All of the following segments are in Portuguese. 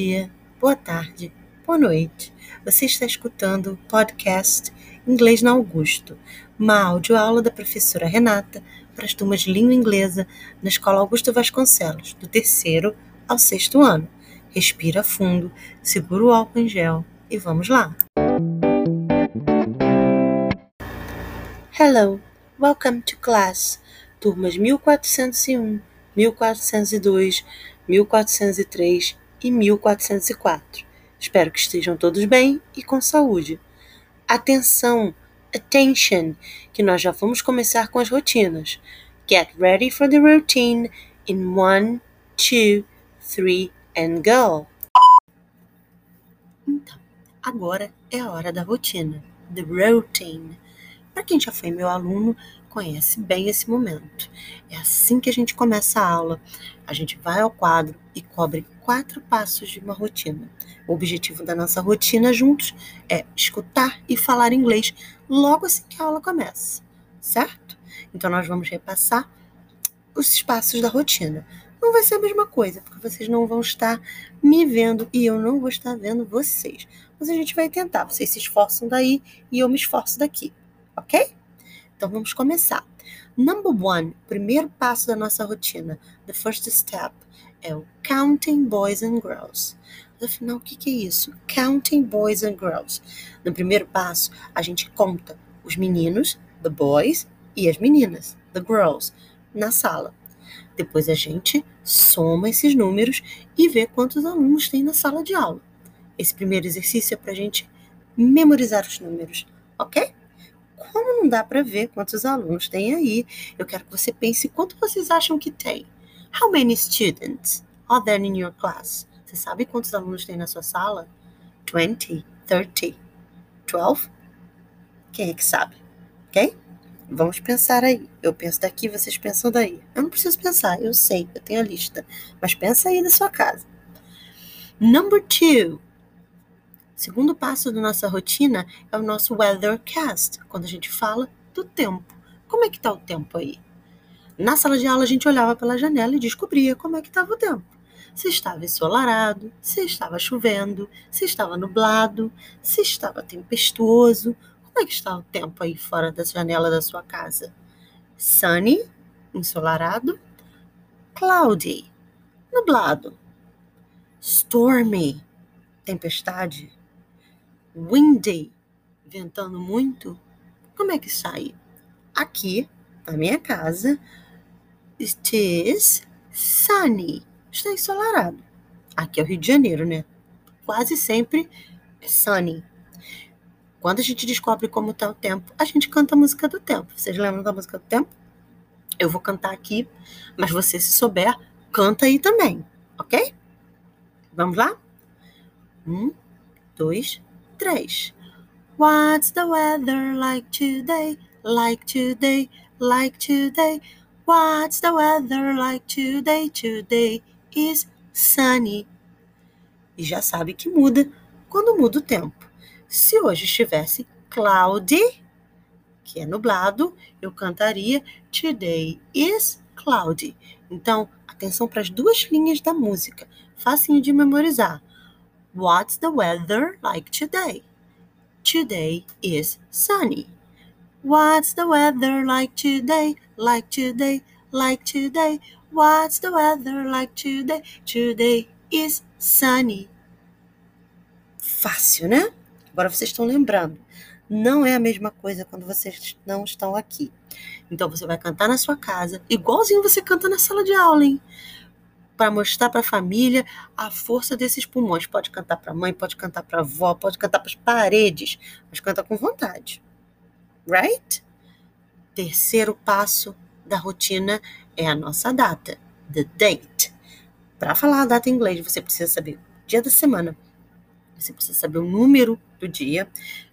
Dia, boa tarde, boa noite. Você está escutando o podcast Inglês na Augusto, uma audioaula da professora Renata para as turmas de língua inglesa na Escola Augusto Vasconcelos, do terceiro ao sexto ano. Respira fundo, segura o álcool em gel e vamos lá. Hello, welcome to class. Turmas 1401, 1402, 1403 e 1404. Espero que estejam todos bem e com saúde. Atenção, attention, que nós já vamos começar com as rotinas. Get ready for the routine in one, two, three and go. Então, agora é a hora da rotina, the routine. Para quem já foi meu aluno, conhece bem esse momento. É assim que a gente começa a aula. A gente vai ao quadro e cobre quatro passos de uma rotina. O objetivo da nossa rotina juntos é escutar e falar inglês logo assim que a aula começa, certo? Então nós vamos repassar os passos da rotina. Não vai ser a mesma coisa, porque vocês não vão estar me vendo e eu não vou estar vendo vocês. Mas a gente vai tentar. Vocês se esforçam daí e eu me esforço daqui, ok? Então vamos começar. Number one, primeiro passo da nossa rotina, the first step, é o counting boys and girls. Afinal, o que, que é isso? Counting boys and girls. No primeiro passo, a gente conta os meninos, the boys, e as meninas, the girls, na sala. Depois a gente soma esses números e vê quantos alunos tem na sala de aula. Esse primeiro exercício é para a gente memorizar os números, ok? Como não dá para ver quantos alunos tem aí, eu quero que você pense quanto vocês acham que tem. How many students are there in your class? Você sabe quantos alunos tem na sua sala? 20, 30, 12? Quem é que sabe? Ok? Vamos pensar aí. Eu penso daqui, vocês pensam daí. Eu não preciso pensar, eu sei, eu tenho a lista. Mas pensa aí na sua casa. Number two. Segundo passo da nossa rotina é o nosso weathercast, quando a gente fala do tempo. Como é que está o tempo aí? Na sala de aula a gente olhava pela janela e descobria como é que estava o tempo. Se estava ensolarado, se estava chovendo, se estava nublado, se estava tempestuoso. Como é que está o tempo aí fora da janela da sua casa? Sunny, ensolarado, cloudy, nublado, stormy, tempestade, windy, ventando muito, como é que sai? Aqui, na minha casa, it is sunny, está ensolarado. Aqui é o Rio de Janeiro, né? Quase sempre é sunny. Quando a gente descobre como está o tempo, a gente canta a música do tempo. Vocês lembram da música do tempo? Eu vou cantar aqui, mas você, se souber, canta aí também, ok? Vamos lá? Um, dois, três. What's the weather like today? Like today, like today. What's the weather like today? Today is sunny. E já sabe que muda quando muda o tempo. Se hoje estivesse cloudy, que é nublado, eu cantaria Today is cloudy. Então, atenção para as duas linhas da música, facinho de memorizar. What's the weather like today? Today is sunny. What's the weather like today? Like today, like today. What's the weather like today? Today is sunny. Fácil, né? Agora vocês estão lembrando. Não é a mesma coisa quando vocês não estão aqui. Então você vai cantar na sua casa, igualzinho você canta na sala de aula, hein? Para mostrar para a família a força desses pulmões. Pode cantar para a mãe, pode cantar para a avó, pode cantar para as paredes, mas canta com vontade. Right? Terceiro passo da rotina é a nossa data, the date. Para falar a data em inglês, você precisa saber o dia da semana, você precisa saber o número do dia,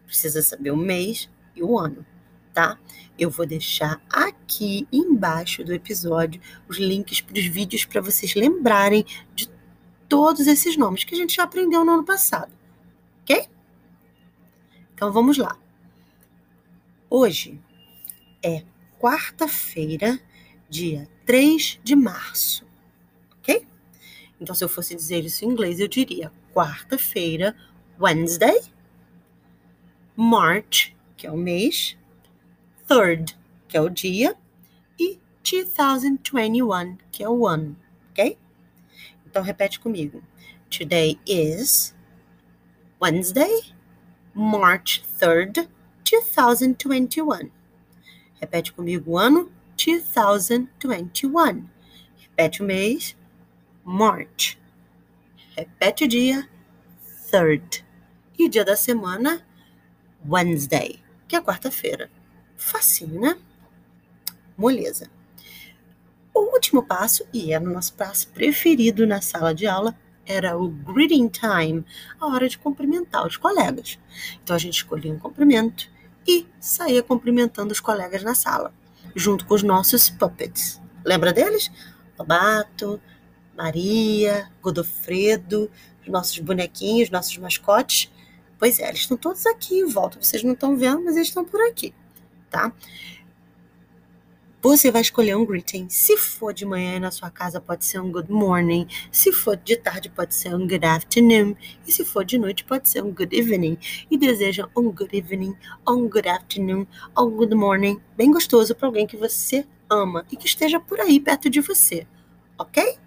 precisa saber o mês e o ano tá? Eu vou deixar aqui embaixo do episódio os links para os vídeos para vocês lembrarem de todos esses nomes que a gente já aprendeu no ano passado, ok? Então vamos lá. Hoje é quarta-feira, dia 3 de março, ok? Então, se eu fosse dizer isso em inglês, eu diria quarta-feira, Wednesday, March, que é o mês, third, que é o dia, e 2021, que é o ano, ok? Então, repete comigo. Today is Wednesday, March 3rd, 2021. Repete comigo o ano 2021. Repete o mês March. Repete o dia 3rd. E o dia da semana Wednesday, que é quarta-feira. Facinho, né? Moleza. O último passo, e é o nosso passo preferido na sala de aula, era o greeting time, a hora de cumprimentar os colegas. Então a gente escolhia um cumprimento e saía cumprimentando os colegas na sala, junto com os nossos puppets. Lembra deles? Lobato, Maria, Godofredo, os nossos bonequinhos, nossos mascotes. Pois é, eles estão todos aqui em volta. Vocês não estão vendo, mas eles estão por aqui, tá? Você vai escolher um greeting. Se for de manhã na sua casa, pode ser um good morning. Se for de tarde, pode ser um good afternoon. E se for de noite, pode ser um good evening. E deseja um good evening, um good afternoon, um good morning, bem gostoso para alguém que você ama e que esteja por aí perto de você. Ok?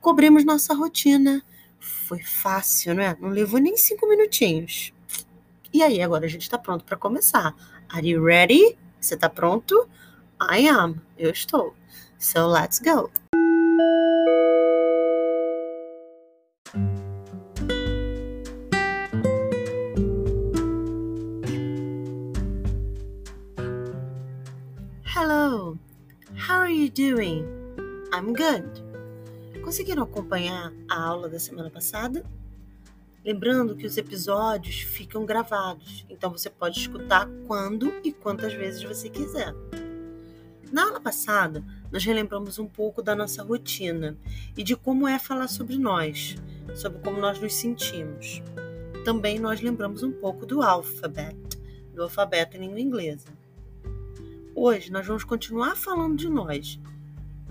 Cobrimos nossa rotina. Foi fácil, não é? Não levou nem cinco minutinhos. E aí, agora a gente está pronto para começar. Are you ready? Você está pronto? I am. Eu estou. So let's go. Hello. How are you doing? I'm good. Conseguiram acompanhar a aula da semana passada? Lembrando que os episódios ficam gravados, então você pode escutar quando e quantas vezes você quiser. Na aula passada, nós relembramos um pouco da nossa rotina e de como é falar sobre nós, sobre como nós nos sentimos. Também nós lembramos um pouco do alfabeto, do alfabeto em língua inglesa. Hoje nós vamos continuar falando de nós,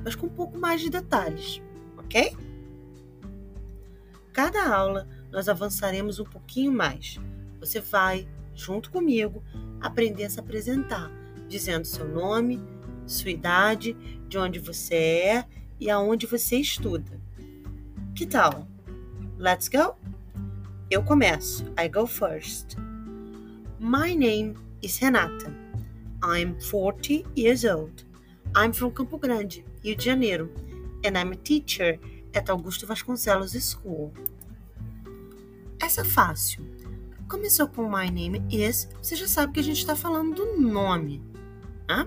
mas com um pouco mais de detalhes, ok? Cada aula nós avançaremos um pouquinho mais. Você vai, junto comigo, aprender a se apresentar, dizendo seu nome, sua idade, de onde você é e aonde você estuda. Que tal? Let's go? Eu começo. I go first. My name is Renata. I'm 40 years old. I'm from Campo Grande, Rio de Janeiro, and I'm a teacher at Augusto Vasconcelos School. Essa é fácil. Começou com My name is, você já sabe que a gente está falando do nome. Né?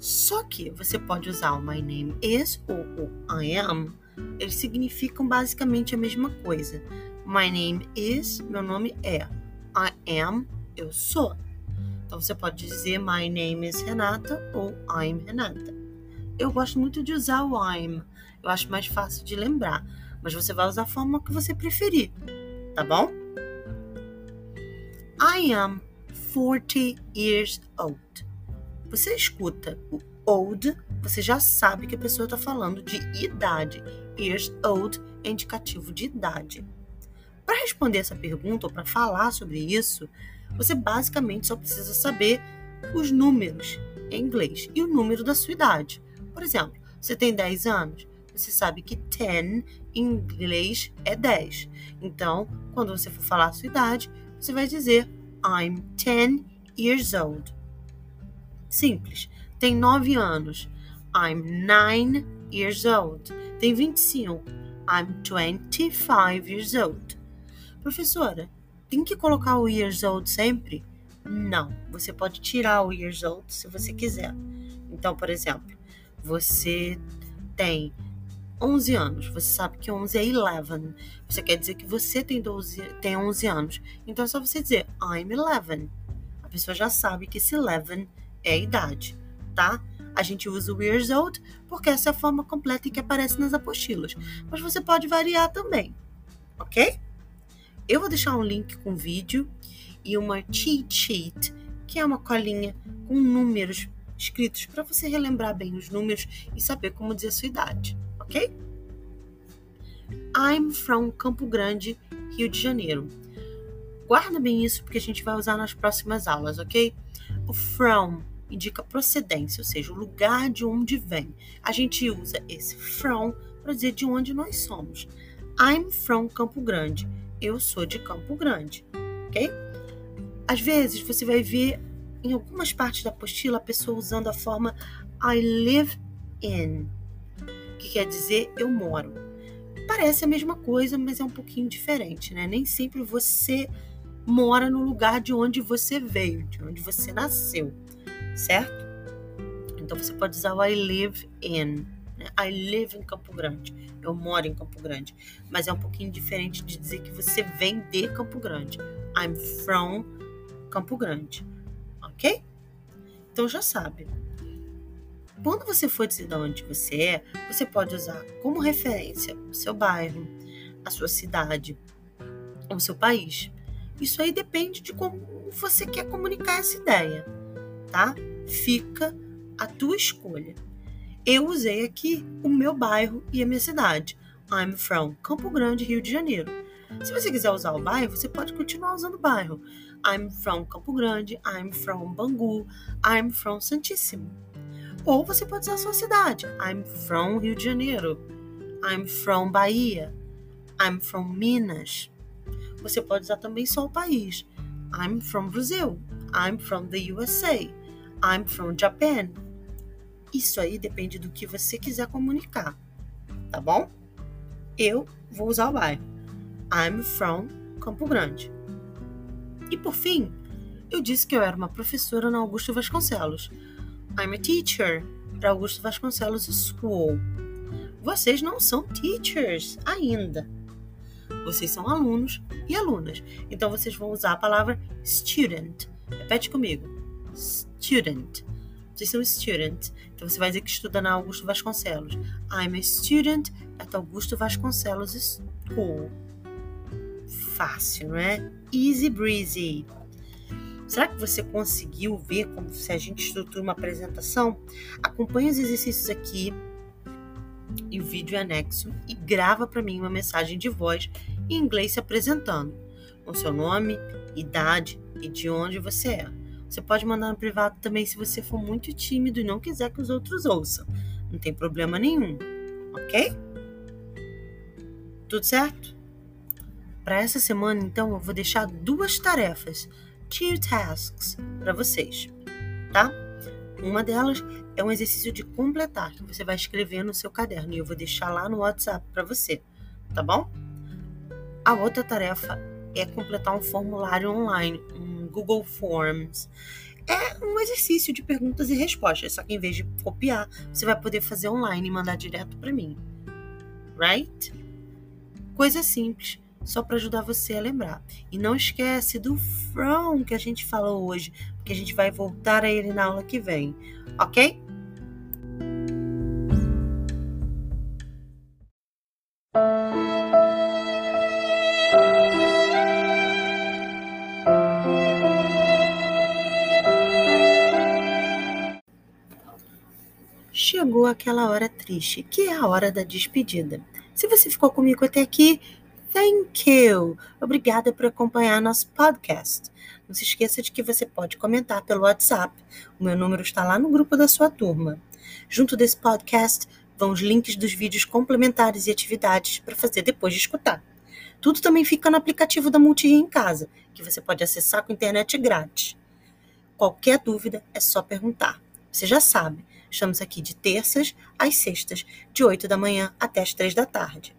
Só que você pode usar o my name is ou o I am, eles significam basicamente a mesma coisa. My name is, meu nome é. I am, eu sou. Então você pode dizer my name is Renata ou I'm Renata. Eu gosto muito de usar o I'm, eu acho mais fácil de lembrar, mas você vai usar a forma que você preferir, tá bom? I am 40 years old você escuta o old, você já sabe que a pessoa está falando de idade. Years old é indicativo de idade. Para responder essa pergunta ou para falar sobre isso, você basicamente só precisa saber os números em inglês e o número da sua idade. Por exemplo, você tem 10 anos, você sabe que 10 inglês é 10. Então, quando você for falar a sua idade, você vai dizer I'm 10 years old. Simples. Tem 9 anos. I'm 9 years old. Tem 25. I'm 25 years old. Professora, tem que colocar o years old sempre? Não. Você pode tirar o years old se você quiser. Então, por exemplo, você tem 11 anos. Você sabe que 11 é 11. Você quer dizer que você tem, 12, tem 11 anos. Então é só você dizer I'm 11. A pessoa já sabe que esse 11 é a idade, tá? A gente usa o years old porque essa é a forma completa que aparece nas apostilas. Mas você pode variar também, ok? Eu vou deixar um link com vídeo e uma cheat sheet, que é uma colinha com números escritos para você relembrar bem os números e saber como dizer a sua idade, ok? I'm from Campo Grande, Rio de Janeiro. Guarda bem isso porque a gente vai usar nas próximas aulas, ok? O from indica procedência, ou seja, o lugar de onde vem. A gente usa esse from para dizer de onde nós somos. I'm from Campo Grande. Eu sou de Campo Grande, ok? Às vezes você vai ver em algumas partes da apostila a pessoa usando a forma I live in, que quer dizer eu moro. Parece a mesma coisa, mas é um pouquinho diferente, né? Nem sempre você mora no lugar de onde você veio, de onde você nasceu, certo? Então você pode usar o I live in. Né? I live em Campo Grande. Eu moro em Campo Grande. Mas é um pouquinho diferente de dizer que você vem de Campo Grande. I'm from Campo Grande. Ok? Então já sabe. Quando você for dizer de onde você é, você pode usar como referência o seu bairro, a sua cidade, o seu país. Isso aí depende de como você quer comunicar essa ideia, tá? Fica a tua escolha. Eu usei aqui o meu bairro e a minha cidade. I'm from Campo Grande, Rio de Janeiro. Se você quiser usar o bairro, você pode continuar usando o bairro. I'm from Campo Grande, I'm from Bangu, I'm from Santíssimo. Ou você pode usar a sua cidade. I'm from Rio de Janeiro. I'm from Bahia. I'm from Minas. Você pode usar também só o país. I'm from Brazil. I'm from the USA. I'm from Japan. Isso aí depende do que você quiser comunicar, tá bom? Eu vou usar o bairro. I'm from Campo Grande. E por fim, eu disse que eu era uma professora na Augusto Vasconcelos. I'm a teacher para Augusto Vasconcelos School. Vocês não são teachers ainda. Vocês são alunos e alunas. Então vocês vão usar a palavra student. Repete comigo. Student. Vocês são student. Então você vai dizer que estuda na Augusto Vasconcelos. I'm a student at Augusto Vasconcelos School. Fácil, não é? Easy breezy. Será que você conseguiu ver como se a gente estrutura uma apresentação? Acompanhe os exercícios aqui e o vídeo anexo e grava para mim uma mensagem de voz em inglês se apresentando, com seu nome, idade e de onde você é. Você pode mandar no privado também se você for muito tímido e não quiser que os outros ouçam. Não tem problema nenhum, ok? Tudo certo? Para essa semana, então, eu vou deixar duas tarefas, two tasks, para vocês, tá? Uma delas é um exercício de completar, que você vai escrever no seu caderno e eu vou deixar lá no WhatsApp para você, tá bom? A outra tarefa é completar um formulário online, um Google Forms. É um exercício de perguntas e respostas, só que em vez de copiar, você vai poder fazer online e mandar direto para mim. Right? Coisa simples, só para ajudar você a lembrar. E não esquece do from que a gente falou hoje, porque a gente vai voltar a ele na aula que vem, ok? chegou aquela hora triste, que é a hora da despedida. Se você ficou comigo até aqui, thank you! Obrigada por acompanhar nosso podcast. Não se esqueça de que você pode comentar pelo WhatsApp. O meu número está lá no grupo da sua turma. Junto desse podcast vão os links dos vídeos complementares e atividades para fazer depois de escutar. Tudo também fica no aplicativo da Multiria em casa, que você pode acessar com internet grátis. Qualquer dúvida é só perguntar. Você já sabe, Estamos aqui de terças às sextas, de 8 da manhã até as 3 da tarde.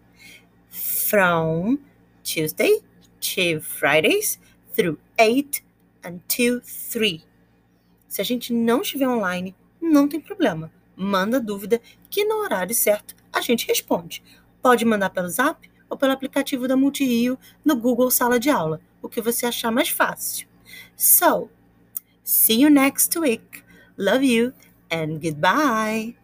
From Tuesday to Fridays through 8 until 3. Se a gente não estiver online, não tem problema. Manda dúvida que no horário certo a gente responde. Pode mandar pelo Zap ou pelo aplicativo da Multirio no Google Sala de Aula, o que você achar mais fácil. So, see you next week. Love you and goodbye.